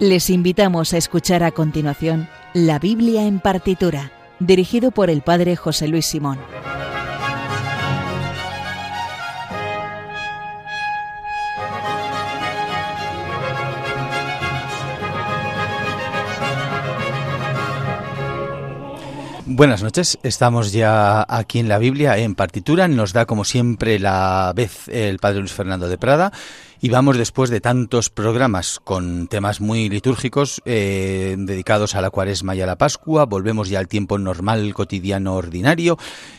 Les invitamos a escuchar a continuación La Biblia en partitura, dirigido por el Padre José Luis Simón. Buenas noches, estamos ya aquí en la Biblia en partitura, nos da como siempre la vez el Padre Luis Fernando de Prada y vamos después de tantos programas con temas muy litúrgicos eh, dedicados a la cuaresma y a la Pascua, volvemos ya al tiempo normal, cotidiano, ordinario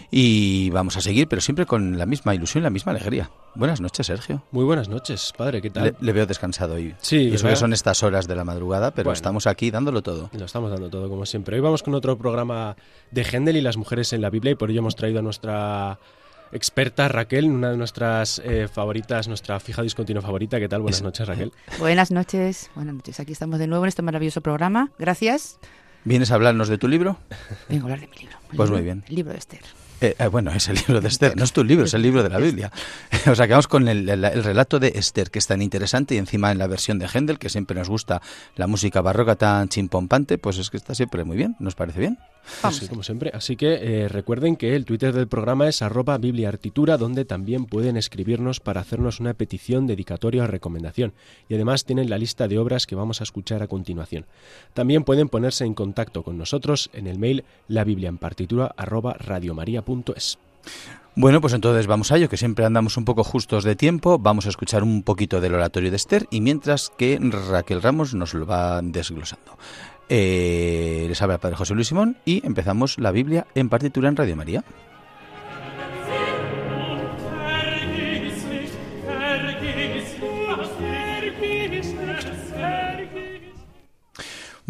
y vamos a seguir, pero siempre con la misma ilusión, la misma alegría. Buenas noches, Sergio. Muy buenas noches, padre, ¿qué tal? Le, veo descansado hoy. Sí, y eso que son estas horas de la madrugada, pero estamos aquí dándolo todo. Lo estamos dando todo, como siempre. Hoy vamos con otro programa de Händel y las mujeres en la Biblia y por ello hemos traído a nuestra experta Raquel, una de nuestras eh, favoritas, nuestra fija discontinua favorita. ¿Qué tal? Buenas noches, Raquel. Buenas noches, buenas noches. Aquí estamos de nuevo en este maravilloso programa. Gracias. ¿Vienes a hablarnos de tu libro? Vengo a hablar de mi libro. Pues muy bien. El libro de Esther. Eh, eh, bueno, es el libro de Esther, no es tu libro, es el libro de la Biblia. o sea, que vamos con el, relato de Esther, que es tan interesante, y encima en la versión de Händel, que siempre nos gusta la música barroca tan chimpompante, pues es que está siempre muy bien, ¿nos parece bien? Sí, como siempre. Así que eh, recuerden que el Twitter del programa es arroba bibliartitura, donde también pueden escribirnos para hacernos una petición, dedicatoria o recomendación. Y además tienen la lista de obras que vamos a escuchar a continuación. También pueden ponerse en contacto con nosotros en el mail la biblia en partitura arroba radiomaria.es. Bueno, pues entonces vamos a ello, que siempre andamos un poco justos de tiempo. Vamos a escuchar un poquito del oratorio de Esther y mientras que Raquel Ramos nos lo va desglosando. Eh, les habla el Padre José Luis Simón y empezamos la Biblia en partitura en Radio María.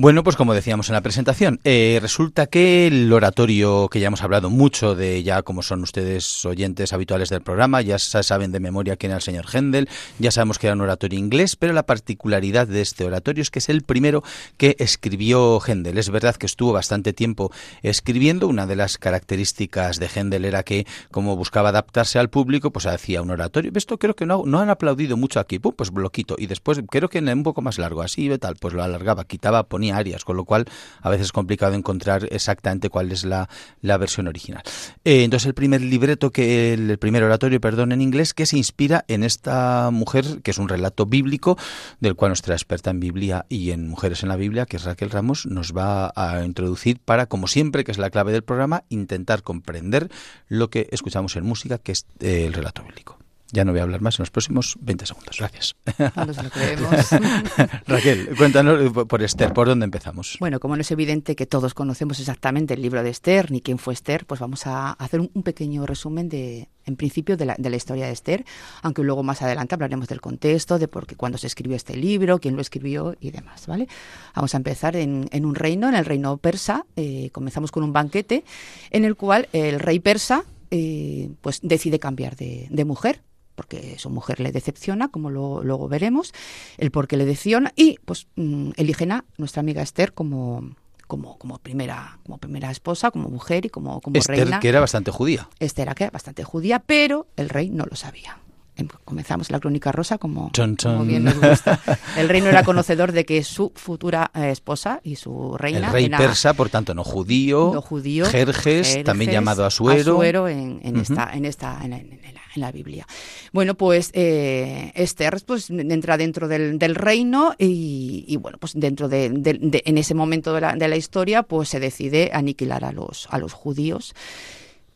Bueno, pues como decíamos en la presentación, eh, resulta que el oratorio que ya hemos hablado mucho de, ya como son ustedes oyentes habituales del programa, ya saben de memoria quién era el señor Händel, ya sabemos que era un oratorio inglés, pero la particularidad de este oratorio es que es el primero que escribió Händel. Es verdad que estuvo bastante tiempo escribiendo, una de las características de Händel era que como buscaba adaptarse al público, pues hacía un oratorio. Esto creo que no, no han aplaudido mucho aquí, pues bloquito, y después creo que un poco más largo, así tal, pues lo alargaba, quitaba, ponía con lo cual a veces es complicado encontrar exactamente cuál es la, versión original. Eh, entonces el primer libreto, que el, primer oratorio, perdón, en inglés, que se inspira en esta mujer, que es un relato bíblico, del cual nuestra experta en Biblia y en Mujeres en la Biblia, que es Raquel Ramos, nos va a introducir para, como siempre, que es la clave del programa, intentar comprender lo que escuchamos en música, que es eh, el relato bíblico. Ya no voy a hablar más en los próximos 20 segundos. Gracias. Raquel, cuéntanos por Esther, ¿por dónde empezamos? Bueno, como no es evidente que todos conocemos exactamente el libro de Esther ni quién fue Esther, pues vamos a hacer un pequeño resumen de, en principio, de la, de la historia de Esther, aunque luego más adelante hablaremos del contexto, de por qué, cuándo se escribió este libro, quién lo escribió y demás, ¿vale? Vamos a empezar en, un reino, en el reino persa. Eh, comenzamos con un banquete en el cual el rey persa eh, pues decide cambiar de, de mujer porque su mujer le decepciona, como luego veremos, el por qué le decepciona, y pues mm, eligen a nuestra amiga Esther como, como, como, primera, como primera esposa, como mujer y como, como Esther, reina. que era bastante judía. Esther, que era bastante judía, pero el rey no lo sabía. Em, comenzamos la crónica rosa como, bien nos gusta. El rey no era conocedor de que su futura eh, esposa y su reina. El rey persa, por tanto, no judío. No judío. Jerjes, también llamado Asuero. Asuero en, en esta, en esta, en, en la Biblia. Bueno, pues eh, Esther pues, entra dentro del, reino y, bueno, pues dentro de, en ese momento de la, de la historia, pues se decide aniquilar a los, a los judíos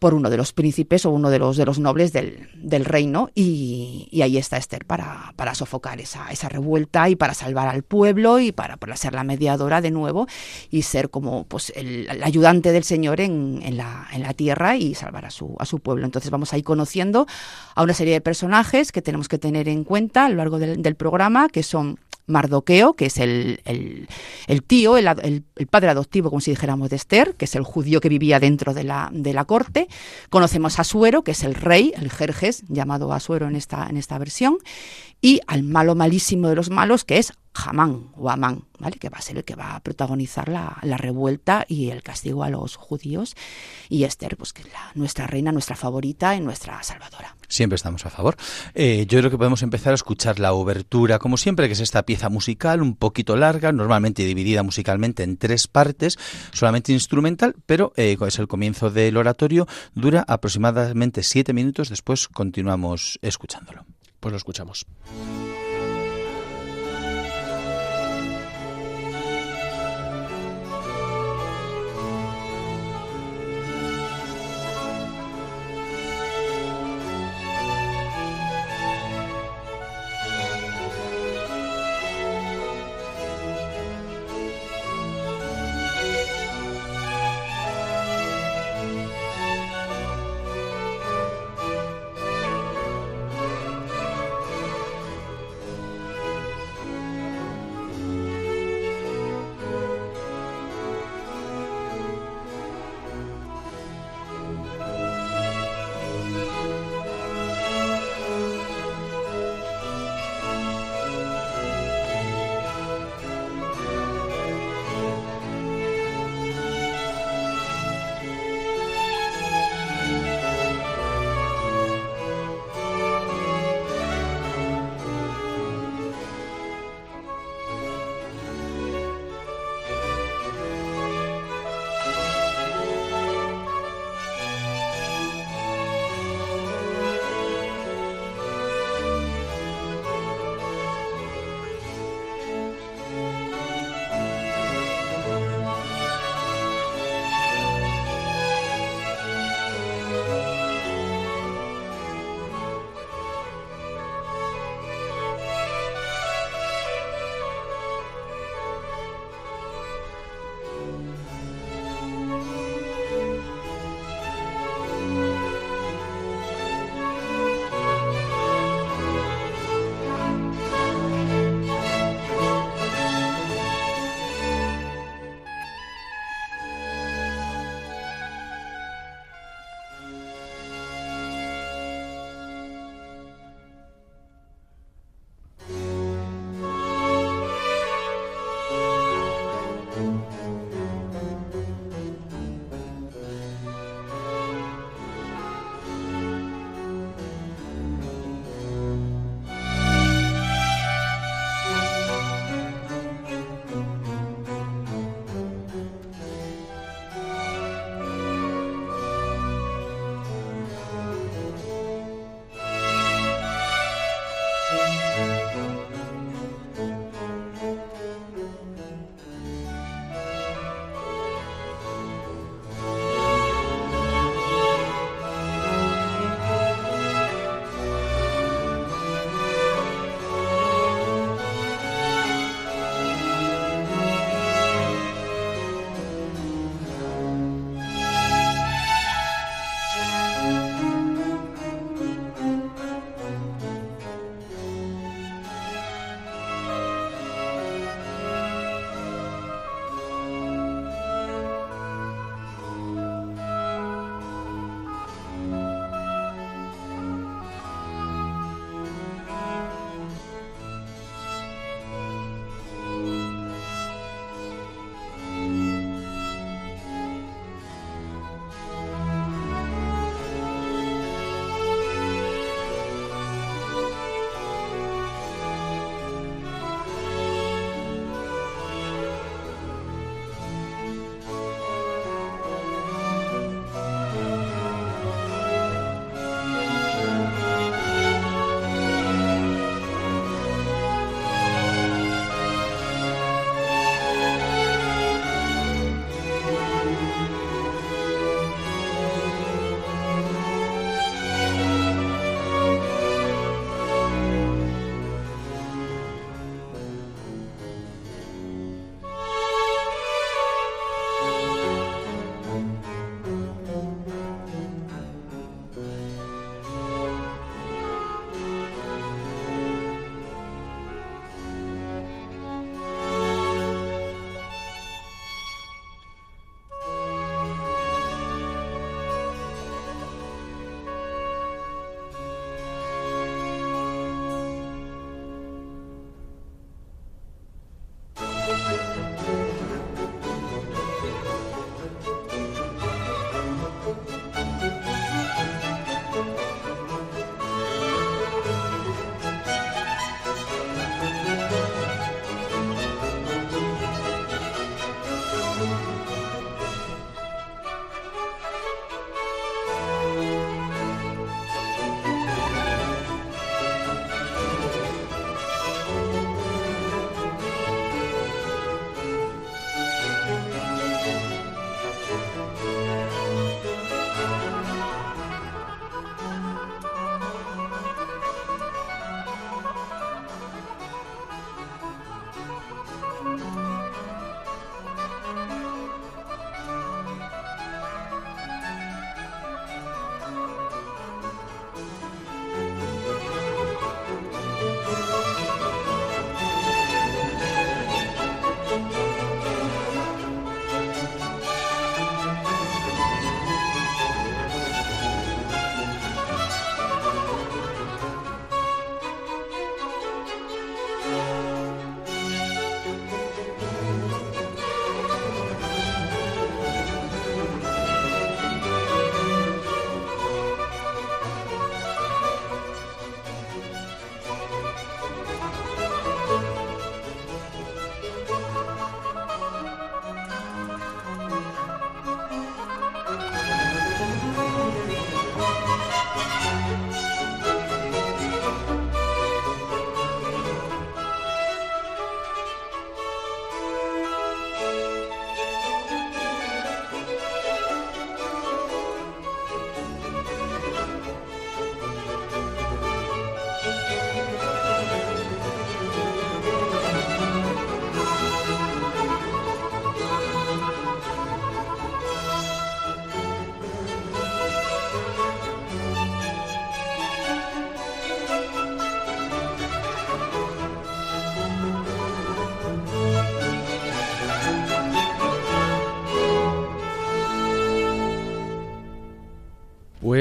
por uno de los príncipes o uno de los, de los nobles del, del reino y, ahí está Esther para, para sofocar esa, esa, revuelta y para salvar al pueblo y para, para, ser la mediadora de nuevo y ser como pues el, ayudante del Señor en, en, la, en, la, tierra y salvar a su, a su pueblo. Entonces vamos a ir conociendo a una serie de personajes que tenemos que tener en cuenta a lo largo del, programa, que son Mardoqueo, que es el, el, tío, el, el, padre adoptivo, como si dijéramos, de Esther, que es el judío que vivía dentro de la, de la corte. Conocemos a Asuero, que es el rey, el Jerjes, llamado Asuero en esta, en esta versión. Y al malo malísimo de los malos, que es Hamán o Amán, ¿vale? que va a ser el que va a protagonizar la, revuelta y el castigo a los judíos, y Esther, pues que es la, nuestra reina, nuestra favorita y nuestra salvadora. Siempre estamos a favor. Eh, yo creo que podemos empezar a escuchar la obertura, como siempre, que es esta pieza musical un poquito larga, normalmente dividida musicalmente en tres partes, solamente instrumental, pero eh, es el comienzo del oratorio, dura aproximadamente siete minutos, después continuamos escuchándolo. Pues lo escuchamos.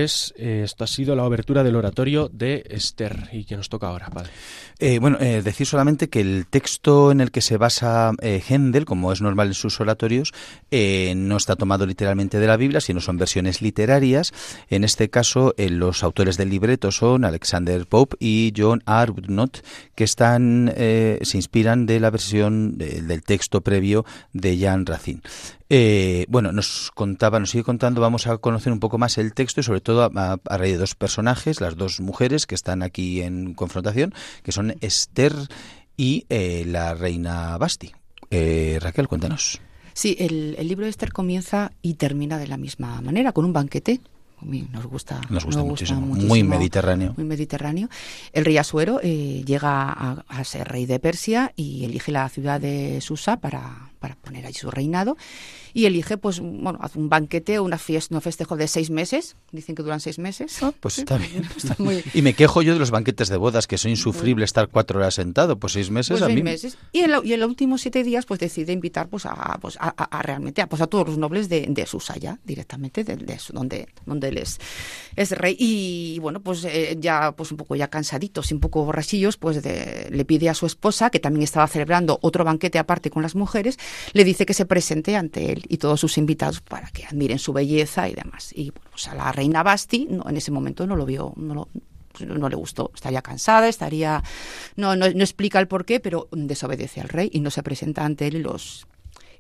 Pues eh, esto ha sido la obertura del oratorio de Esther. ¿Y qué nos toca ahora, padre? Eh, bueno, eh, decir solamente que el texto en el que se basa Händel, como es normal en sus oratorios, no está tomado literalmente de la Biblia, sino son versiones literarias. En este caso, los autores del libreto son Alexander Pope y John Arbuthnot, que están, se inspiran de la versión del texto previo de Jan Racine. Eh, bueno, nos contaba, nos sigue contando, vamos a conocer un poco más el texto y sobre todo a, raíz de dos personajes, las dos mujeres que están aquí en confrontación, que son Esther y eh, la reina Basti. Eh, Raquel, cuéntanos. Sí, el, el, libro de Esther comienza y termina de la misma manera, con un banquete nos gusta, nos gusta, muchísimo. muy mediterráneo. Muy mediterráneo. El rey Asuero eh, llega a, ser rey de Persia y elige la ciudad de Susa para, para poner allí su reinado y elige, pues, bueno, hace un banquete, una fiesta, un festejo de seis meses. Dicen que duran seis meses. Ah, pues está bien. Y me quejo yo de los banquetes de bodas, que son insufrible estar cuatro horas sentado. Pues seis meses pues a seis mí. meses. Y en, los últimos siete días, pues decide invitar pues, a, pues, a, realmente a, pues, a todos los nobles de, de Susa ya, directamente, de, de, donde, donde él es, es rey. Y bueno, pues eh, ya pues un poco ya cansaditos y un poco borrachillos, pues le pide a su esposa, que también estaba celebrando otro banquete aparte con las mujeres, le dice que se presente ante él y todos sus invitados para que admiren su belleza y demás. Y bueno, pues a la reina Basti no, en ese momento no lo vio, no no le gustó, estaría cansada, estaría no, no, no explica el por qué, pero desobedece al rey y no se presenta ante él y los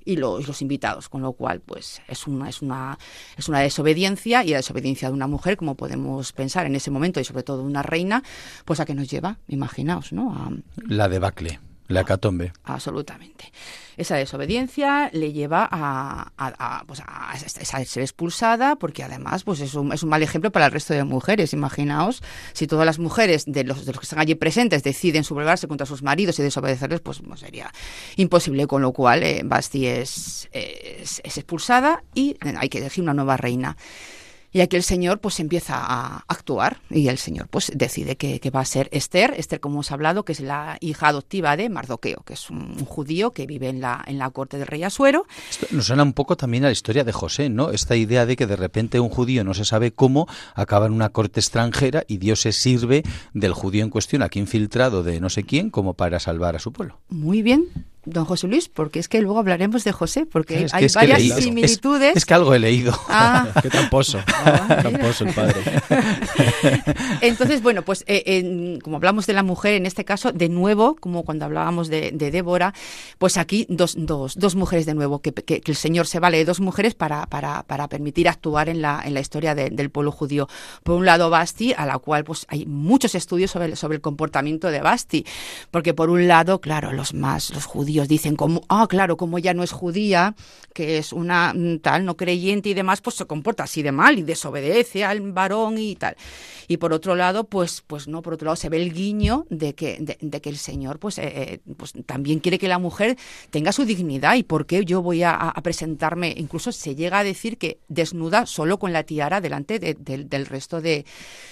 y los, los, invitados, con lo cual pues es una es una es una desobediencia y la desobediencia de una mujer, como podemos pensar en ese momento y sobre todo de una reina, pues a qué nos lleva, imaginaos, ¿no? A, la debacle. La catombe. Absolutamente. Esa desobediencia le lleva a, pues a, ser expulsada porque además pues es un, es un, mal ejemplo para el resto de mujeres. Imaginaos si todas las mujeres de los, de los que están allí presentes deciden sublevarse contra sus maridos y desobedecerles, pues, pues sería imposible. Con lo cual eh, Basti es, es, es expulsada y hay que elegir una nueva reina. Y aquí el Señor pues empieza a actuar y el Señor pues decide que, va a ser Esther, Esther como hemos hablado, que es la hija adoptiva de Mardoqueo, que es un, judío que vive en la, en la corte del rey Asuero. Esto nos suena un poco también a la historia de José, ¿no? Esta idea de que de repente un judío no se sabe cómo acaba en una corte extranjera y Dios se sirve del judío en cuestión, aquí infiltrado de no sé quién, como para salvar a su pueblo. Muy bien, don José Luis, porque es que luego hablaremos de José, porque hay varias similitudes. Es, que algo he leído. Ah. Qué tramposo. Ah, tramposo el padre. Entonces, bueno, pues eh, como hablamos de la mujer, en este caso, de nuevo, como cuando hablábamos de, Débora, pues aquí dos, dos, dos mujeres de nuevo, que, que, el Señor se vale de dos mujeres para, para, para permitir actuar en la, en la historia del pueblo judío. Por un lado, Basti, a la cual pues hay muchos estudios sobre, sobre el comportamiento de Basti, porque por un lado, claro, los más, los judíos, dicen como, ah, claro, como ella no es judía, que es una mm, tal no creyente y demás, pues se comporta así de mal y desobedece al varón y tal. Y por otro lado, pues, pues no, por otro lado se ve el guiño de que, de, que el Señor pues, eh, eh, pues también quiere que la mujer tenga su dignidad y por qué yo voy a, presentarme, incluso se llega a decir que desnuda solo con la tiara delante del resto de,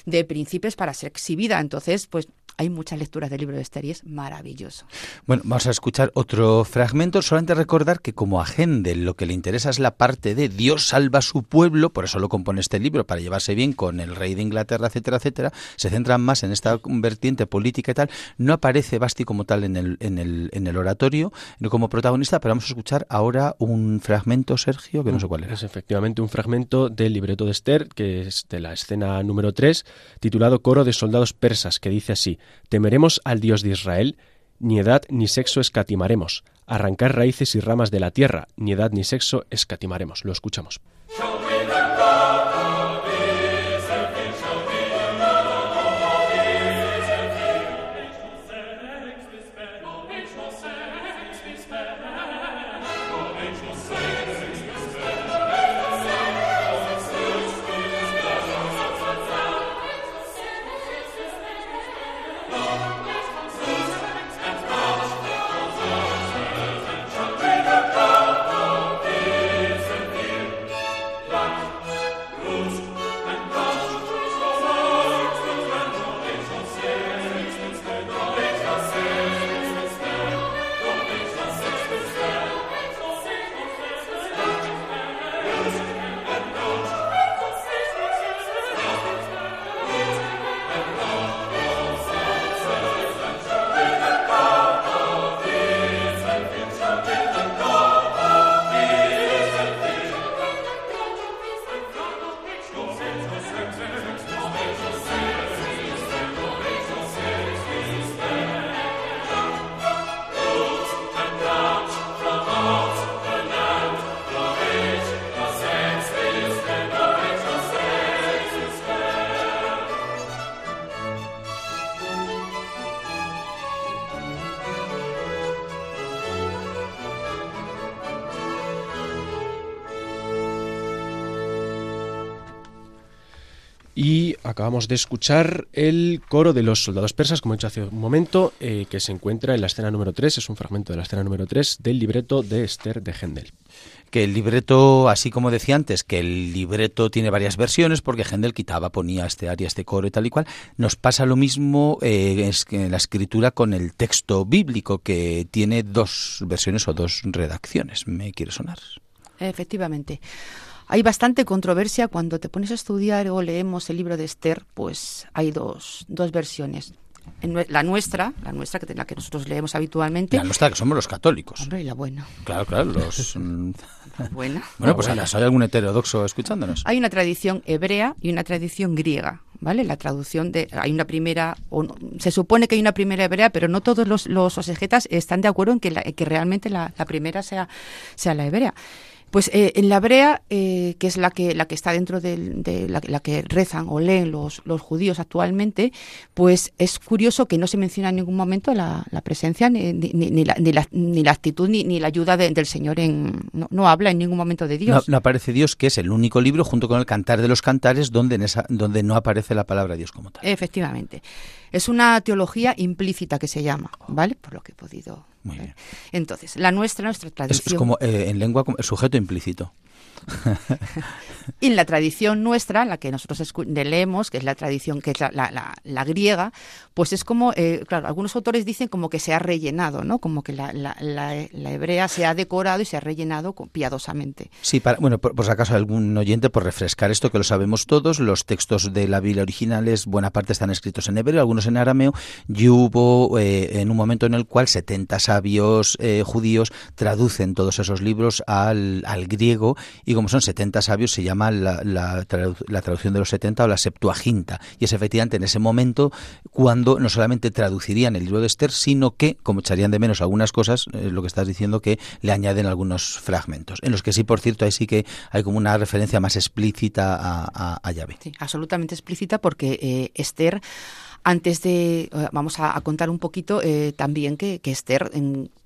de príncipes para ser exhibida. Entonces, pues hay muchas lecturas del libro de Esther y es maravilloso. Bueno, vamos a escuchar otro fragmento. Solamente recordar que como a Händel lo que le interesa es la parte de Dios salva a su pueblo, por eso lo compone este libro, para llevarse bien con el rey de Inglaterra, etcétera, etcétera. Se centran más en esta vertiente política y tal. No aparece Basti como tal en el, en el, en el oratorio, como protagonista, pero vamos a escuchar ahora un fragmento, Sergio, que no sé cuál es. Es efectivamente un fragmento del libreto de Esther, que es de la escena número 3, titulado Coro de soldados persas, que dice así. Temeremos al Dios de Israel, ni edad ni sexo escatimaremos. Arrancar raíces y ramas de la tierra, ni edad ni sexo escatimaremos. Lo escuchamos. Acabamos de escuchar el coro de los soldados persas, como he dicho hace un momento, eh, que se encuentra en la escena número 3, es un fragmento de la escena número 3 del libreto de Esther de Händel que el libreto, así como decía antes, que el libreto tiene varias versiones, porque Händel quitaba, ponía este aria, este coro y tal y cual, nos pasa lo mismo eh, en la escritura con el texto bíblico, que tiene dos versiones o dos redacciones. ¿Me quiere sonar? Efectivamente. Hay bastante controversia cuando te pones a estudiar o leemos el libro de Esther, pues hay dos, dos versiones la nuestra, la nuestra, que la que nosotros leemos habitualmente. La nuestra, que somos los católicos. Hombre, y la buena. Claro, claro, los... Mm, buena. Bueno, pues buena. hay algún heterodoxo escuchándonos. Hay una tradición hebrea y una tradición griega, ¿vale? La traducción de... Hay una primera... O se supone que hay una primera hebrea, pero no todos los, los están de acuerdo en que, que realmente la, la primera sea, sea la hebrea. Pues eh, en la hebrea, eh, que es la que, la que está dentro de, la, que rezan o leen los, los judíos actualmente, pues es curioso que no se menciona en ningún momento la, presencia, ni, ni, la, ni, la, ni, la, actitud, ni, la ayuda del Señor. En, no, habla en ningún momento de Dios. No, aparece Dios, que es el único libro, junto con el Cantar de los Cantares, donde, en esa, donde no aparece la palabra Dios como tal. Efectivamente. Es una teología implícita que se llama, ¿vale? Por lo que he podido muy bien. Entonces, la nuestra, nuestra tradición. Es, como eh, en lengua, el sujeto implícito. y en la tradición nuestra, la que nosotros leemos, que es la tradición que es la, la, griega, pues es como, eh, claro, algunos autores dicen como que se ha rellenado, ¿no? Como que la, hebrea se ha decorado y se ha rellenado piadosamente. Sí, para, bueno, por, si acaso algún oyente, por refrescar esto, que lo sabemos todos, los textos de la Biblia originales, buena parte están escritos en hebreo, algunos en arameo, y hubo eh, en un momento en el cual 70 sabios eh, judíos traducen todos esos libros al, al griego y como son 70 sabios se llama la, la, traducción de los 70 o la Septuaginta. Y es efectivamente en ese momento cuando no solamente traducirían el libro de Esther sino que como echarían de menos algunas cosas eh, lo que estás diciendo que le añaden algunos fragmentos. En los que sí por cierto ahí sí que hay como una referencia más explícita a, a, Yahvé. Sí, absolutamente explícita porque eh, Esther antes de, eh, vamos a, contar un poquito también que, que Esther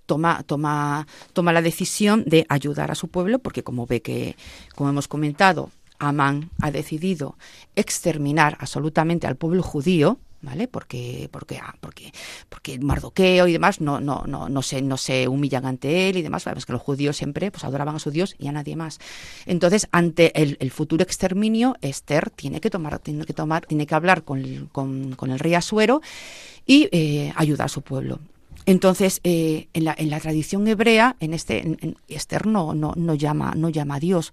toma, toma, toma la decisión de ayudar a su pueblo, porque como ve que, como hemos comentado, Amán ha decidido exterminar absolutamente al pueblo judío, ¿vale? Porque, porque, ah, porque, porque Mardoqueo y demás no, no, no, no, se, no se humillan ante él y demás, sabes que los judíos siempre pues, adoraban a su Dios y a nadie más. Entonces, ante el, futuro exterminio, Esther tiene que tomar, tiene que tomar, tiene que hablar con, con, el rey Asuero y eh, ayudar a su pueblo. Entonces, eh, en, la, en, la, tradición hebrea, en este, en, Esther no, no, llama, no llama a Dios,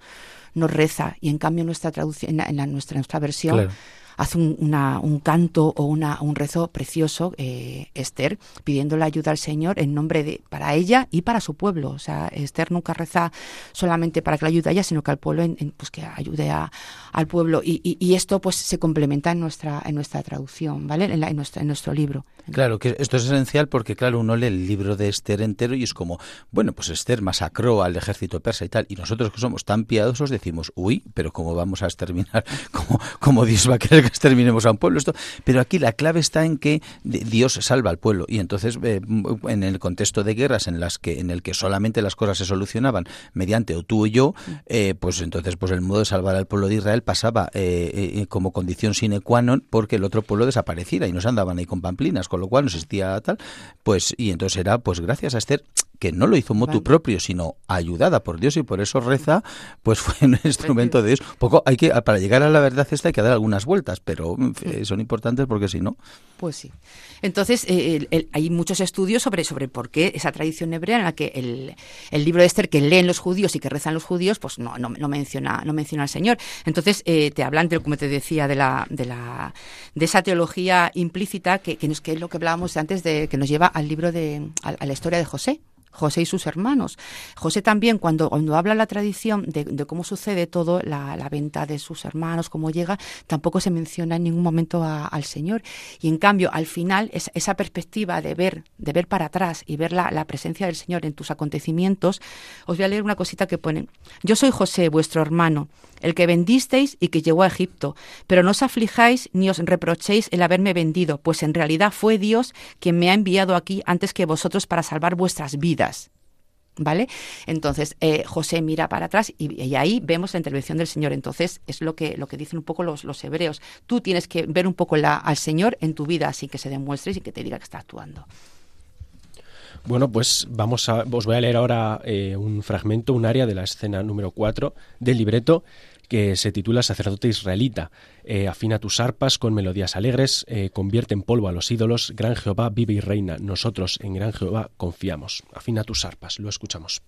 no reza, y en cambio nuestra traducción, en, la, nuestra, nuestra versión, hace un, una, un canto o una, un rezo precioso, eh, Esther, pidiendo la ayuda al Señor en nombre de, para ella y para su pueblo. O sea, Esther nunca reza solamente para que la ayude a ella, sino que al pueblo, en, pues que ayude a, al pueblo. Y, y, esto pues se complementa en nuestra, en nuestra traducción, ¿vale? En, en, nuestro, en nuestro libro. Claro, que esto es esencial porque, claro, uno lee el libro de Esther entero y es como, bueno, pues Esther masacró al ejército persa y tal, y nosotros que somos tan piadosos decimos, uy, pero ¿cómo vamos a exterminar? ¿Cómo, cómo Dios va a querer que exterminemos a un pueblo. Esto, pero aquí la clave está en que Dios salva al pueblo y entonces eh, en el contexto de guerras en las que en el que solamente las cosas se solucionaban mediante o tú o yo, eh, pues entonces pues el modo de salvar al pueblo de Israel pasaba eh, como condición sine qua non porque el otro pueblo desapareciera y no se andaban ahí con pamplinas, con lo cual no existía tal, pues y entonces era pues gracias a Esther que no lo hizo motu propio, sino ayudada por Dios y por eso reza, pues fue un instrumento de Dios. Poco hay que para llegar a la verdad esta hay que dar algunas vueltas, pero son importantes porque si no. Pues sí. Entonces eh, hay muchos estudios sobre sobre por qué esa tradición hebrea en la que el, el, libro de Esther que leen los judíos y que rezan los judíos, pues no no, no menciona no menciona al Señor. Entonces eh, te hablan de, como te decía de la de la de esa teología implícita que, que, nos, que es lo que hablábamos antes de que nos lleva al libro de a la historia de José José y sus hermanos. José también, cuando, cuando habla la tradición de, cómo sucede todo, la, venta de sus hermanos, cómo llega, tampoco se menciona en ningún momento al Señor. Y en cambio, al final, esa perspectiva de ver, de ver para atrás y ver la, la presencia del Señor en tus acontecimientos, os voy a leer una cosita que ponen. Yo soy José, vuestro hermano, el que vendisteis y que llegó a Egipto, pero no os aflijáis ni os reprochéis el haberme vendido, pues en realidad fue Dios quien me ha enviado aquí antes que vosotros para salvar vuestras vidas. ¿Vale? Entonces, eh, José mira para atrás y, ahí vemos la intervención del Señor. Entonces, es lo que, lo que dicen un poco los, los hebreos. Tú tienes que ver un poco la, al Señor en tu vida, así que se demuestre y que te diga que está actuando. Bueno, pues vamos a, os voy a leer ahora eh, un fragmento, un área de la escena número 4 del libreto que se titula Sacerdote Israelita. Eh, afina tus arpas con melodías alegres, eh, convierte en polvo a los ídolos, Gran Jehová vive y reina, nosotros en Gran Jehová confiamos. Afina tus arpas, lo escuchamos.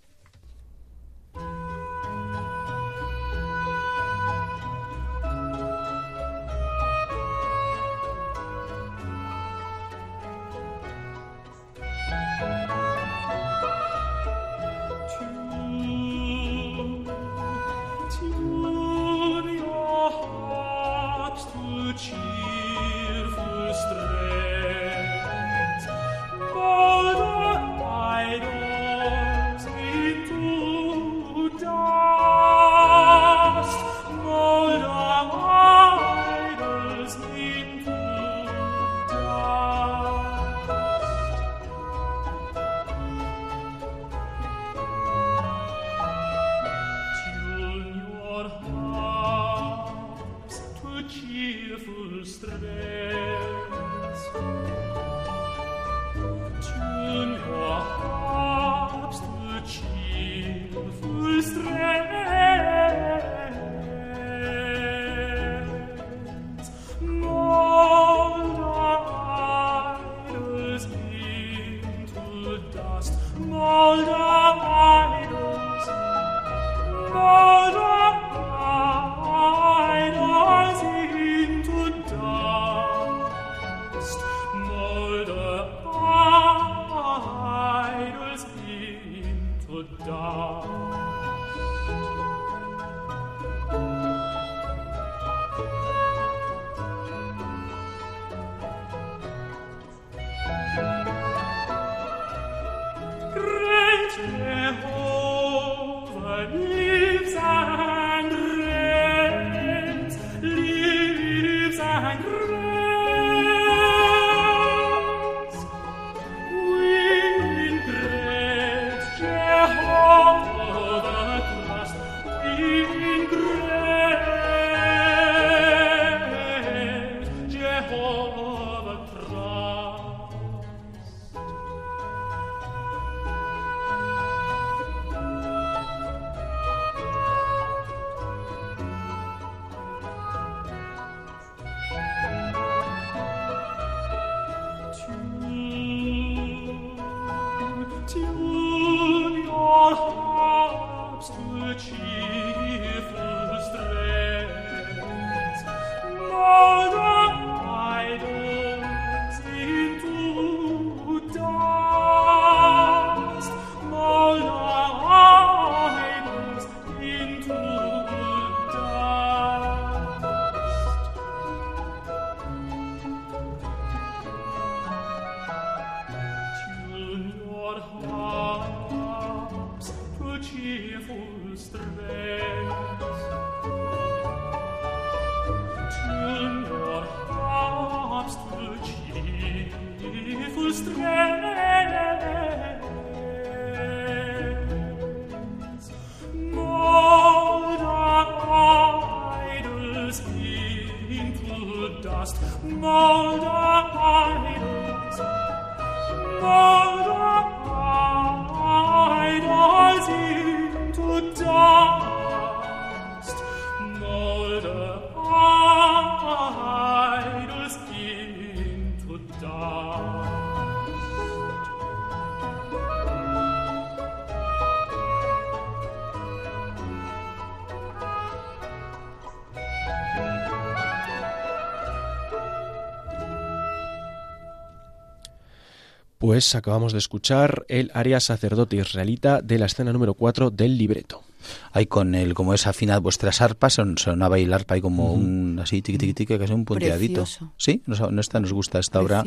Pues acabamos de escuchar el aria sacerdote israelita de la escena número 4 del libreto. Hay con el, como es afinad vuestras arpas, son, sonaba el arpa y como un así tiqui tiqui tiqui, que es un punteadito. Sí, no, esta nos gusta esta obra.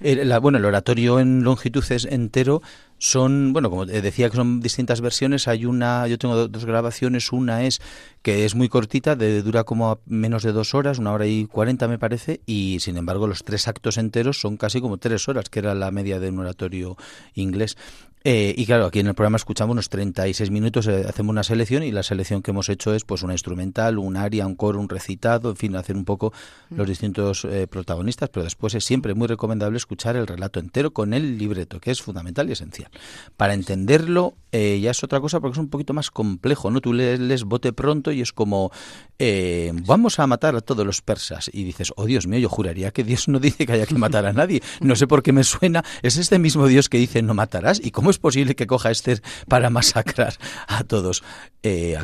El, bueno, el oratorio en longitud es entero Son, bueno, como decía que son distintas versiones, hay una, yo tengo dos grabaciones, una es que es muy cortita, de, dura como menos de dos horas, una hora y cuarenta me parece, y sin embargo los tres actos enteros son casi como tres horas, que era la media de un oratorio inglés. Eh, y claro, aquí en el programa escuchamos unos 36 minutos, eh, hacemos una selección y la selección que hemos hecho es pues una instrumental, un aria, un coro, un recitado, en fin, hacer un poco mm. los distintos eh, protagonistas, pero después es siempre muy recomendable escuchar el relato entero con el libreto, que es fundamental y esencial. Para entenderlo ya es otra cosa porque es un poquito más complejo, ¿no? Tú lees, bote pronto y es como, vamos a matar a todos los persas y dices, oh Dios mío, yo juraría que Dios no dice que haya que matar a nadie, no sé por qué me suena, es este mismo Dios que dice no matarás y cómo es posible que coja Esther para masacrar a todos? Eh,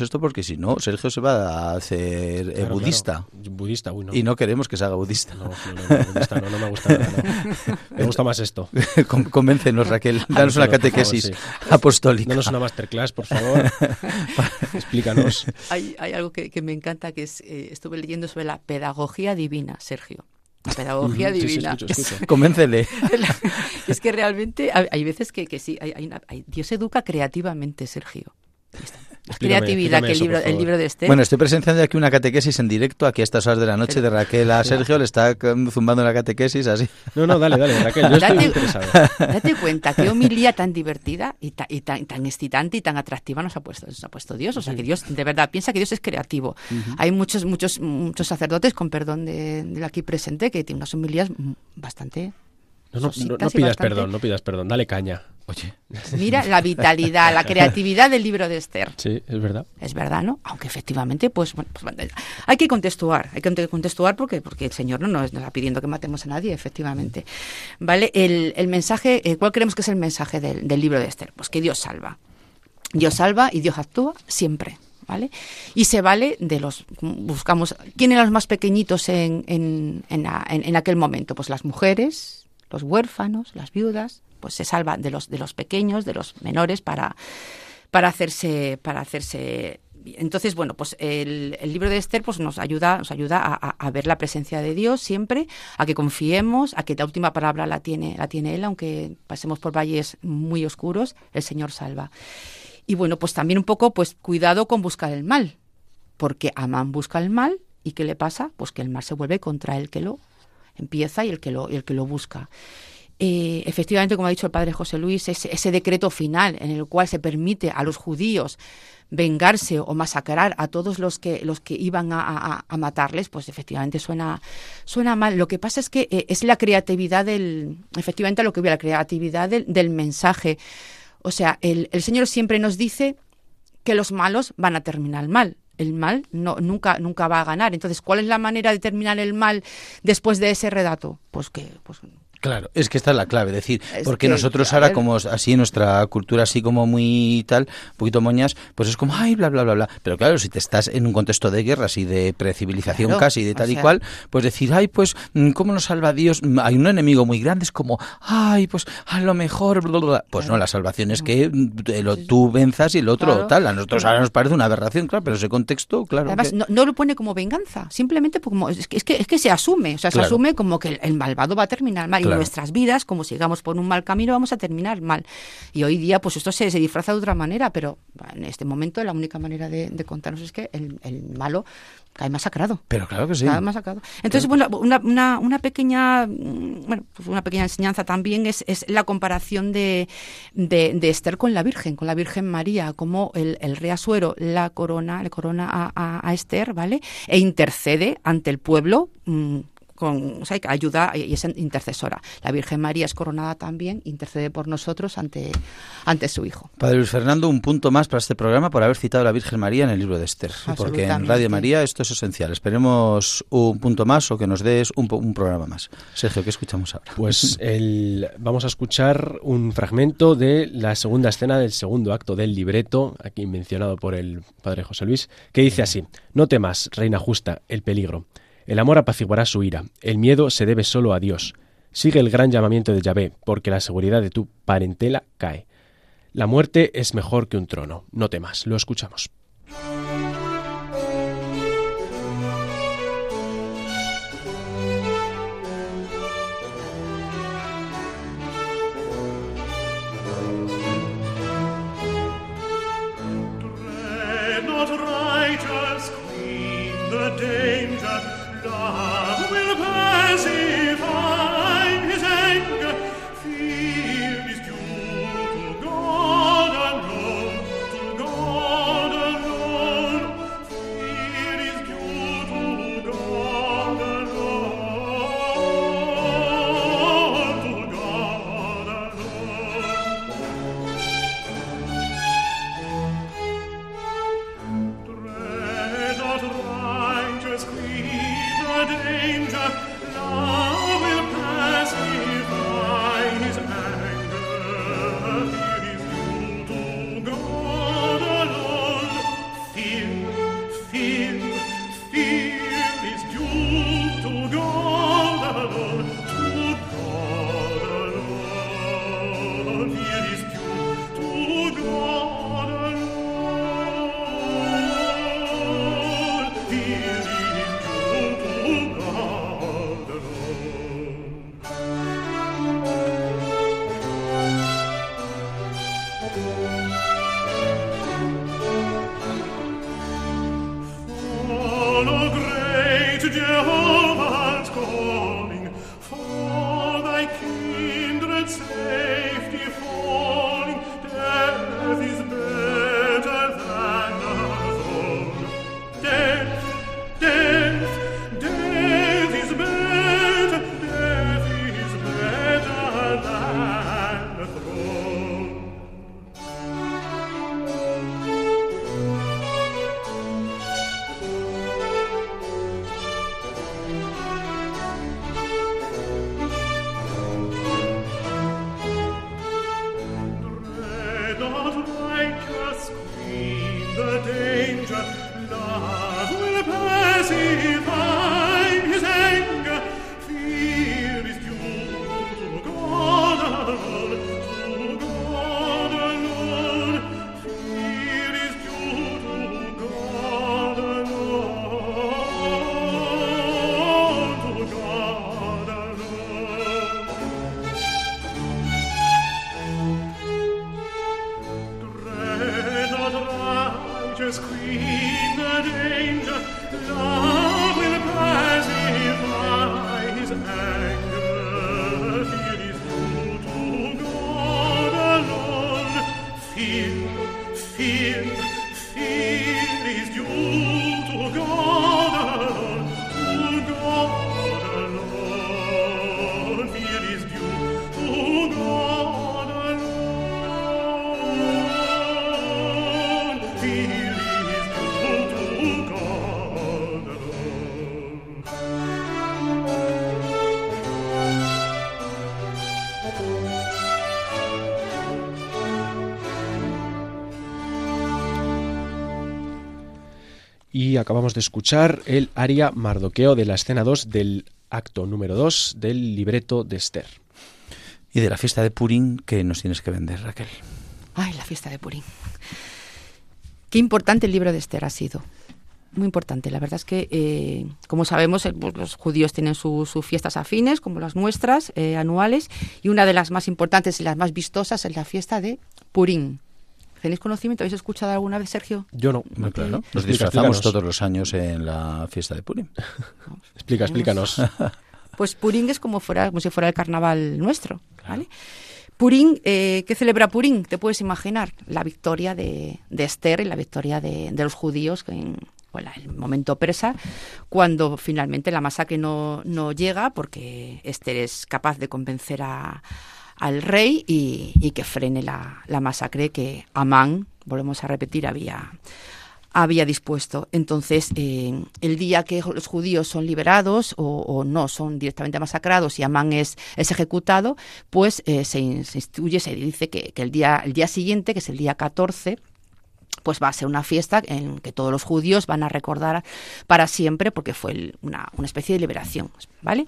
esto porque si no, Sergio se va a hacer eh, budista. Budista, uy, no. Y no queremos que se haga budista. No, no, budista no, no me gusta Me gusta más esto. Convéncenos, Raquel. Danos una catequesis apostólica. Danos una masterclass, por favor. Explícanos. Hay, hay algo que, que, me encanta, que es, eh, estuve leyendo sobre la pedagogía divina, Sergio. La pedagogía divina. Convéncele. es que realmente hay veces que, que sí, hay, Dios educa creativamente, Sergio creatividad que el libro, el libro de Esther. Bueno, estoy presenciando aquí una catequesis en directo, aquí a estas horas de la noche, de Raquel a Sergio, le está zumbando la catequesis así. No, no, dale, dale, Raquel, yo estoy date, interesado. Date cuenta qué homilía tan divertida y, tan, tan, excitante y tan atractiva nos ha puesto, nos ha puesto Dios. O sea, que Dios, de verdad, piensa que Dios es creativo. Hay muchos, muchos, muchos sacerdotes, con perdón del de aquí presente, que tienen unas homilías bastante no, no, no, pidas perdón, no pidas perdón, dale caña. Oye. Mira la vitalidad, la creatividad del libro de Esther. Sí, es verdad. Es verdad, ¿no? Aunque efectivamente, pues, pues hay que contextuar, hay que contextuar porque, porque el Señor no nos está pidiendo que matemos a nadie, efectivamente. ¿Vale? El, el mensaje, eh, ¿cuál creemos que es el mensaje del, del libro de Esther? Pues que Dios salva. Dios salva y Dios actúa siempre. ¿Vale? Y se vale de los, buscamos, ¿quién eran los más pequeñitos en, en, en, en aquel momento? Pues las mujeres, los huérfanos, las viudas, pues se salva de los, de los pequeños, de los menores para, para hacerse, para hacerse entonces, bueno, pues el, libro de Esther pues nos ayuda, nos ayuda a, ver la presencia de Dios siempre, a que confiemos, a que la última palabra la tiene, la tiene Él, aunque pasemos por valles muy oscuros, el Señor salva. Y bueno, pues también un poco, pues cuidado con buscar el mal, porque Amán busca el mal, ¿y qué le pasa? Pues que el mal se vuelve contra el que lo empieza y el que lo, el que lo busca. Eh, efectivamente, como ha dicho el padre José Luis, ese, ese, decreto final en el cual se permite a los judíos vengarse o masacrar a todos los que los que iban a, matarles, pues efectivamente suena suena mal. Lo que pasa es que eh, es la creatividad del, efectivamente lo que veo, la creatividad del, del mensaje. O sea, el, el Señor siempre nos dice que los malos van a terminar mal el mal no, nunca, nunca va a ganar. Entonces, ¿cuál es la manera de terminar el mal después de ese redato? Pues que pues, Claro, es que esta es la clave, decir, porque nosotros ahora como así en nuestra cultura así como muy tal, un poquito moñas, pues es como, ay, bla, bla, bla, bla. Pero claro, si te estás en un contexto de guerras y de precivilización casi, de tal y cual, pues decir, ay, pues, mm, ¿cómo nos salva Dios? Mm, hay un enemigo muy grande, es como, ay, pues a lo mejor, bla, bla, pues no, la salvación es que mm, tú venzas y el otro tal. A nosotros ahora nos parece una aberración, claro, pero ese contexto, claro. Además, no, lo pone como venganza, simplemente como, es que, es que, es que se asume, o sea, se asume como que el, malvado va a terminar mal nuestras vidas, como sigamos por un mal camino, vamos a terminar mal. Y hoy día, pues esto se, se disfraza de otra manera, pero en este momento la única manera de, contarnos es que el, el malo cae masacrado. Pero claro que sí. Cae masacrado. Entonces, bueno, una, una, una, pequeña, mm, bueno, pues una pequeña enseñanza también es, es la comparación de, de, de, Esther con la Virgen, con la Virgen María, como el, el rey Asuero la corona, le corona a, a, Esther, ¿vale? E intercede ante el pueblo. Mm, con, o sea, ayuda y es intercesora. La Virgen María es coronada también, intercede por nosotros ante, ante su Hijo. Padre Luis Fernando, un punto más para este programa por haber citado a la Virgen María en el libro de Esther, porque en Radio María esto es esencial. Esperemos un punto más o que nos des un, un programa más. Sergio, ¿qué escuchamos ahora? Pues el, vamos a escuchar un fragmento de la segunda escena del segundo acto del libreto, aquí mencionado por el Padre José Luis, que dice así, no temas, reina justa, el peligro. El amor apaciguará su ira, el miedo se debe solo a Dios. Sigue el gran llamamiento de Yahvé, porque la seguridad de tu parentela cae. La muerte es mejor que un trono, no temas, lo escuchamos. Jehovah's calling for thy kindred safety. Acabamos de escuchar el aria Mardoqueo de la escena 2 del acto número 2 del libreto de Esther. Y de la fiesta de Purín que nos tienes que vender, Raquel. Ay, la fiesta de Purín. Qué importante el libro de Esther ha sido. Muy importante. La verdad es que, eh, como sabemos, eh, pues, los judíos tienen sus fiestas afines, como las nuestras, eh, anuales, y una de las más importantes y las más vistosas es la fiesta de Purín. ¿Tenéis conocimiento? ¿Habéis escuchado alguna vez, Sergio? Yo no. Muy claro. Nos disfrazamos todos los años en la fiesta de Purim. Explica, explícanos. Pues Purim es como, fuera, como si fuera el carnaval nuestro, ¿vale? Purín, eh, ¿qué celebra Purín? Te puedes imaginar la victoria de, Esther y la victoria de, los judíos en el momento persa, cuando finalmente la masacre no, no llega, porque Esther es capaz de convencer a, al rey y, que frene la, masacre que Amán, volvemos a repetir, había, había dispuesto. Entonces, eh, el día que los judíos son liberados o, no son directamente masacrados y Amán es, ejecutado, pues eh, se, instituye, se dice que, el, día, el día siguiente, que es el día 14, pues va a ser una fiesta en que todos los judíos van a recordar para siempre porque fue una, una especie de liberación, ¿vale?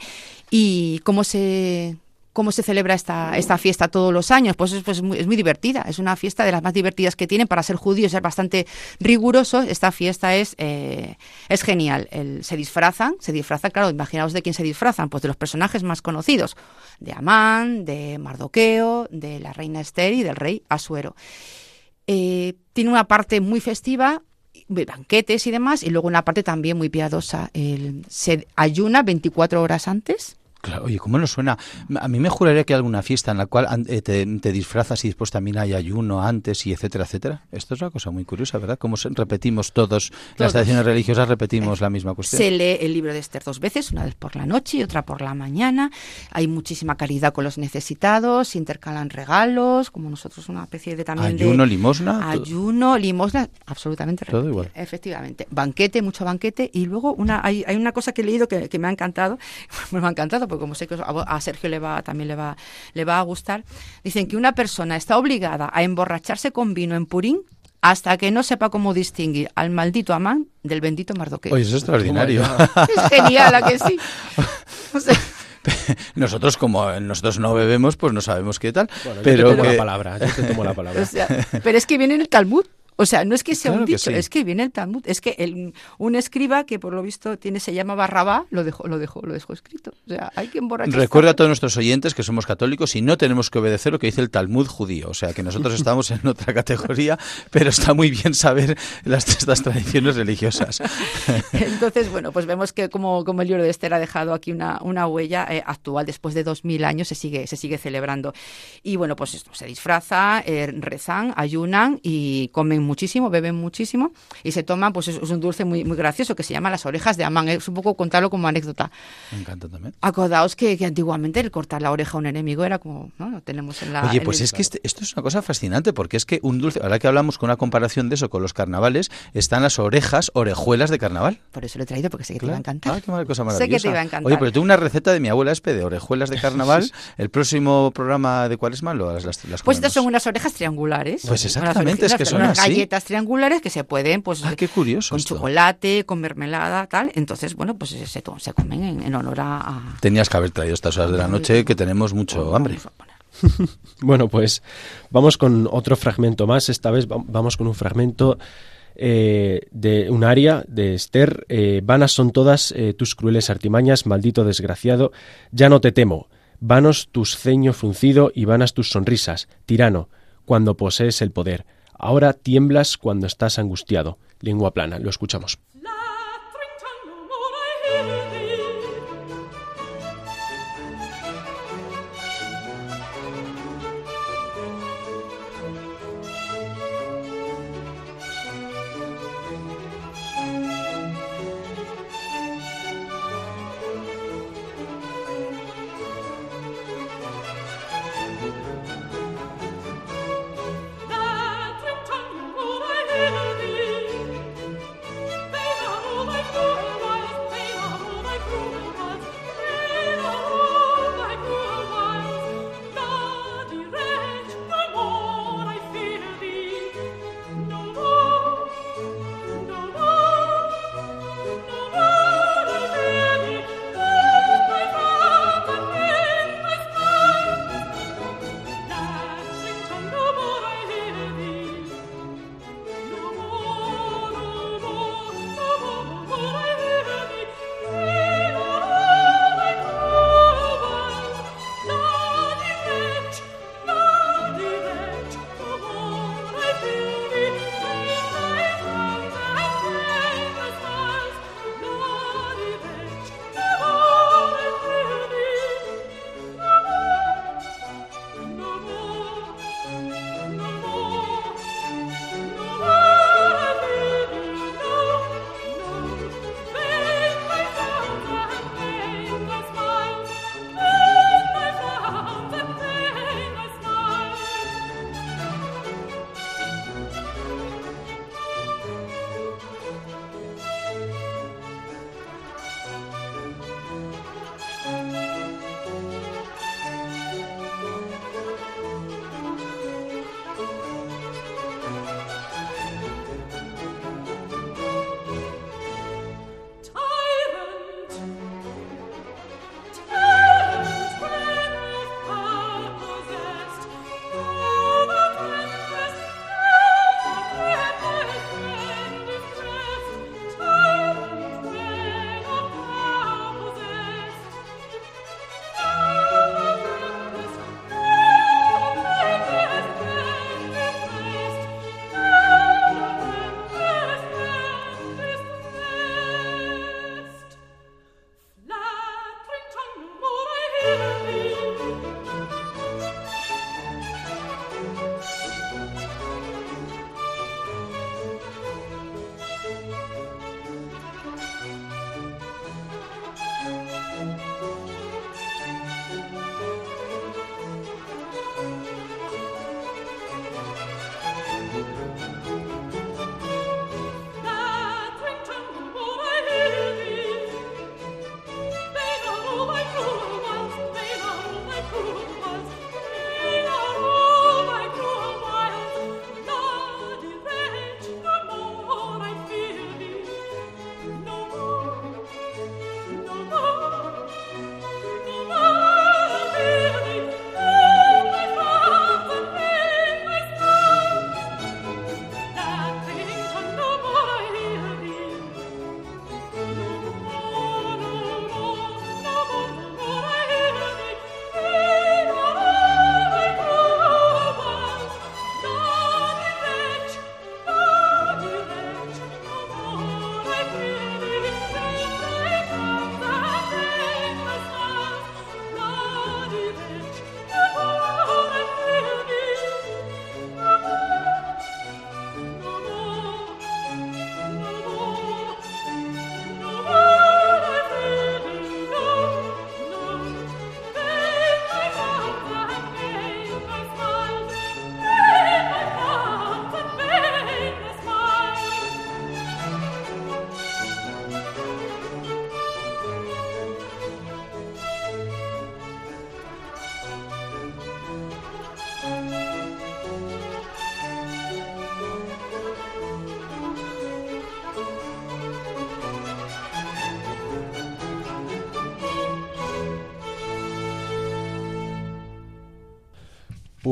Y cómo se ¿Cómo se celebra esta, esta fiesta todos los años? Pues, pues es, muy, es, muy, divertida, es una fiesta de las más divertidas que tienen. Para ser judíos es bastante riguroso. Esta fiesta es, eh, es genial. se disfrazan, se disfrazan, claro, imaginaos de quién se disfrazan, pues de los personajes más conocidos, de Amán, de Mardoqueo, de la reina Esther y del rey Asuero. Eh, tiene una parte muy festiva, banquetes y demás, y luego una parte también muy piadosa. se ayuna 24 horas antes oye, ¿cómo nos suena? A mí me juraría que hay alguna fiesta en la cual eh, te, disfrazas y después también hay ayuno antes y etcétera, etcétera. Esto es una cosa muy curiosa, ¿verdad? Como repetimos todos, las tradiciones religiosas repetimos la misma cuestión. Se lee el libro de Esther dos veces, una vez por la noche y otra por la mañana. Hay muchísima caridad con los necesitados, se intercalan regalos, como nosotros una especie de también Ayuno, limosna. Ayuno, limosna, absolutamente. Todo igual. Efectivamente. Banquete, mucho banquete. Y luego una, hay, hay una cosa que he leído que, que me ha encantado, me ha encantado como sé que a Sergio le va, también le va, le va a gustar, dicen que una persona está obligada a emborracharse con vino en Purín hasta que no sepa cómo distinguir al maldito Amán del bendito Mardoqueo. Oye, es extraordinario. es genial, ¿a que sí? nosotros como nosotros no bebemos, pues no sabemos qué tal. pero yo te tomo la palabra, yo te tomo la palabra. pero es que viene en el Talmud. O sea, no es que sea un dicho, es que viene el Talmud. Es que el, un escriba que por lo visto tiene se llama Barrabá lo dejó, lo dejó, lo dejó escrito. O sea, hay que emborracharse. Recuerda a todos nuestros oyentes que somos católicos y no tenemos que obedecer lo que dice el Talmud judío. O sea, que nosotros estamos en otra categoría, pero está muy bien saber las, estas tradiciones religiosas. Entonces, bueno, pues vemos que como, como el libro de Esther ha dejado aquí una, una huella eh, actual, después de dos mil años se sigue, se sigue celebrando. Y bueno, pues esto, se disfraza, eh, rezan, ayunan y comen muchísimo, beben muchísimo y se toman, pues es, un dulce muy, muy gracioso que se llama las orejas de Amán. Es un poco contarlo como anécdota. Me encanta también. Acordaos que, antiguamente el cortar la oreja a un enemigo era como, ¿no? Lo tenemos en la... Oye, pues es que este, esto es una cosa fascinante porque es que un dulce, ahora que hablamos con una comparación de eso con los carnavales, están las orejas, orejuelas de carnaval. Por eso lo he traído porque sé que te iba a encantar. Ah, qué cosa maravillosa. Sé que te iba a encantar. Oye, pero tengo una receta de mi abuela Espe de orejuelas de carnaval. El próximo programa de cuál es malo las, las Pues estas son unas orejas triangulares. Pues exactamente, es que son unas galletas triangulares que se pueden, pues, ah, qué curioso con chocolate, con mermelada, tal. Entonces, bueno, pues se, se comen en, honor a, Tenías que haber traído estas horas de la noche que tenemos mucho hambre. bueno, pues vamos con otro fragmento más. Esta vez vamos con un fragmento eh, de un aria de Esther. Eh, vanas son todas eh, tus crueles artimañas, maldito desgraciado. Ya no te temo. Vanos tus ceño fruncido y vanas tus sonrisas, tirano, cuando posees el poder. Ahora tiemblas cuando estás angustiado. Lengua plana, lo escuchamos.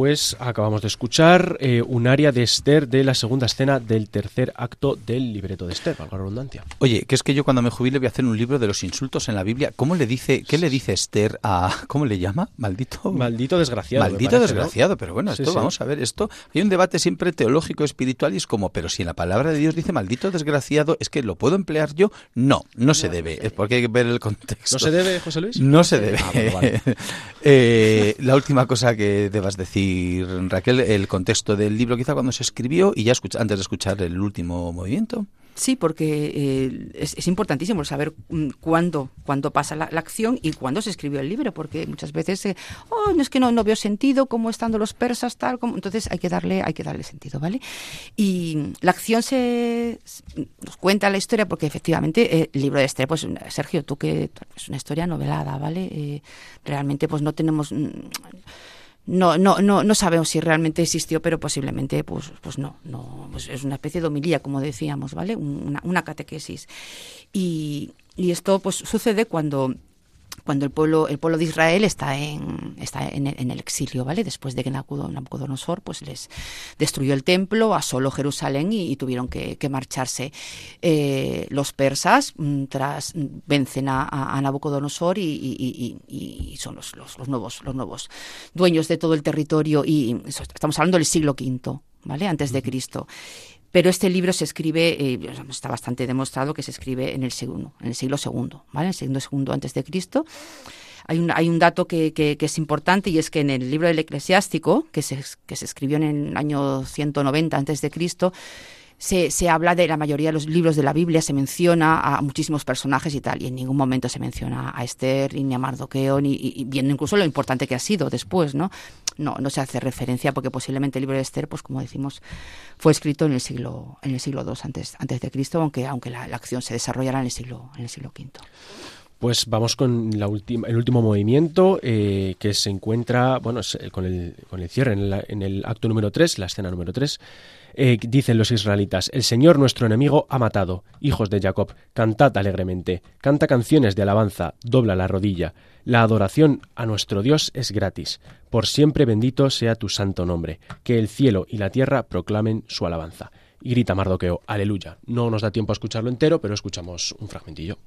Pues acabamos de escuchar eh, un área de Esther de la segunda escena del tercer acto del libreto de Esther, valga la redundancia. Oye, que es que yo cuando me jubile voy a hacer un libro de los insultos en la Biblia. ¿Cómo le dice, qué le dice Esther a, cómo le llama? Maldito. Maldito desgraciado. Maldito desgraciado, pero bueno, esto vamos a ver, esto hay un debate siempre teológico, espiritual y es como, pero si en la palabra de Dios dice maldito desgraciado, es que lo puedo emplear yo. No, no se debe, es porque hay que ver el contexto. ¿No se debe, José Luis? No se debe. Ah, eh, la última cosa que debas decir, Raquel, el contexto del libro, quizá cuando se escribió y ya antes de escuchar el último movimiento. Sí, porque eh, es, importantísimo saber mm, cuándo, cuándo pasa la, acción y cuándo se escribió el libro, porque muchas veces, eh, oh, no es que no, veo sentido, como estando los persas, tal, como, entonces hay que darle, hay que darle sentido, ¿vale? Y la acción se nos cuenta la historia porque efectivamente eh, el libro de Esther, pues Sergio, tú que es una historia novelada, ¿vale? realmente pues no tenemos mm, no, no, no, no sabemos si realmente existió, pero posiblemente, pues, pues no, no, pues es una especie de homilía, como decíamos, ¿vale? Una, una catequesis. Y, y esto, pues, sucede cuando cuando el pueblo, el pueblo de Israel está en, está en, el exilio, ¿vale? Después de que Nabucodonosor pues les destruyó el templo, asoló Jerusalén y, tuvieron que, marcharse. Eh, los persas mm, tras vencen a, Nabucodonosor y, son los, los, nuevos, los nuevos dueños de todo el territorio y estamos hablando del siglo V, ¿vale? Antes de Cristo. Pero este libro se escribe, eh, está bastante demostrado que se escribe en el segundo, en el siglo II, ¿vale? En el siglo segundo antes de Cristo. Hay un, hay un dato que, que, es importante y es que en el libro del eclesiástico, que se, que se escribió en el año 190 antes de Cristo, se, se, habla de la mayoría de los libros de la Biblia, se menciona a muchísimos personajes y tal, y en ningún momento se menciona a Esther, ni a Mardoqueo, ni y viendo incluso lo importante que ha sido después, ¿no? No, no se hace referencia porque posiblemente el libro de Esther, pues como decimos, fue escrito en el siglo, en el siglo II antes, antes de Cristo, aunque, aunque la, acción se desarrollara en el siglo, en el siglo V. Pues vamos con el último movimiento eh, que se encuentra, bueno, con el, con el cierre en, en el acto número 3, la escena número 3, eh, dicen los israelitas, el Señor nuestro enemigo ha matado. Hijos de Jacob, cantad alegremente, canta canciones de alabanza, dobla la rodilla. La adoración a nuestro Dios es gratis. Por siempre bendito sea tu santo nombre. Que el cielo y la tierra proclamen su alabanza. Y grita Mardoqueo, aleluya. No nos da tiempo a escucharlo entero, pero escuchamos un fragmentillo.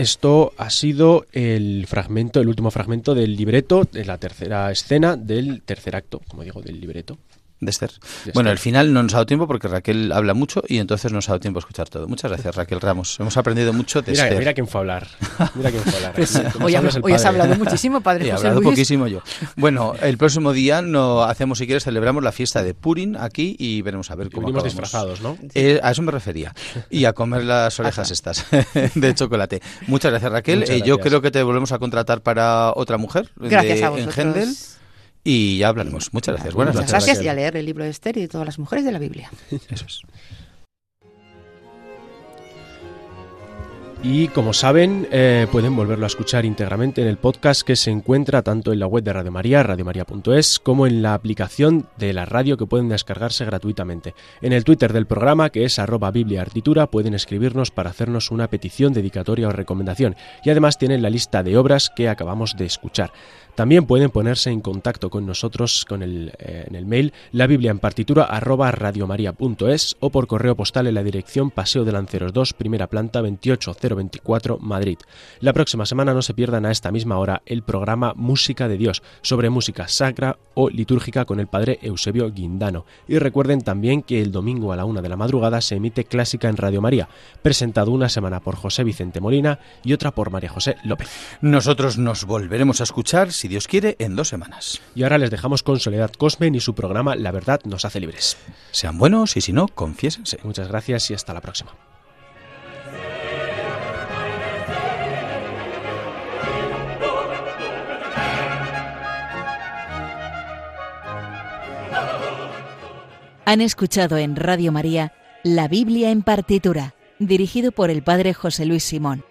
Esto ha sido el fragmento, el último fragmento del libreto, de la tercera escena del tercer acto, como digo, del libreto. De Esther. Bueno, al final no nos ha dado tiempo porque Raquel habla mucho y entonces nos ha dado tiempo a escuchar todo. Muchas gracias, Raquel Ramos. Hemos aprendido mucho de mira, Esther. Mira quién fue a hablar. Mira quién fue a hablar. Pues, hoy, hoy has hablado muchísimo, padre He José hablado Luis. poquísimo yo. Bueno, el próximo día no hacemos, si quieres, celebramos la fiesta de Purim aquí y veremos a ver cómo Venimos disfrazados, ¿no? Eh, a eso me refería. Y a comer las orejas estas de chocolate. Muchas gracias, Raquel. Muchas Eh, yo creo que te volvemos a contratar para otra mujer Gracias de, a en vosotros. Y ya hablaremos. Muchas gracias. Buenas Muchas noches. gracias y a leer el libro de Esther y de todas las mujeres de la Biblia. Eso es. Y como saben, eh, pueden volverlo a escuchar íntegramente en el podcast que se encuentra tanto en la web de Radio María, radiomaria.es, como en la aplicación de la radio que pueden descargarse gratuitamente. En el Twitter del programa, que es arroba bibliaartitura, pueden escribirnos para hacernos una petición, dedicatoria o recomendación. Y además tienen la lista de obras que acabamos de escuchar. También pueden ponerse en contacto con nosotros con el, eh, en el mail la biblia en partitura arroba o por correo postal en la dirección Paseo de Lanceros 2, primera planta 28024, Madrid. La próxima semana no se pierdan a esta misma hora el programa Música de Dios sobre música sacra o litúrgica con el padre Eusebio Guindano. Y recuerden también que el domingo a la una de la madrugada se emite Clásica en Radio María, presentado una semana por José Vicente Molina y otra por María José López. Nosotros nos volveremos a escuchar, si Dios quiere, en dos semanas. Y ahora les dejamos con Soledad Cosmen y su programa La verdad nos hace libres. Sean buenos y si no, confiésense. Muchas gracias y hasta la próxima. Han escuchado en Radio María La Biblia en partitura, dirigido por el padre José Luis Simón.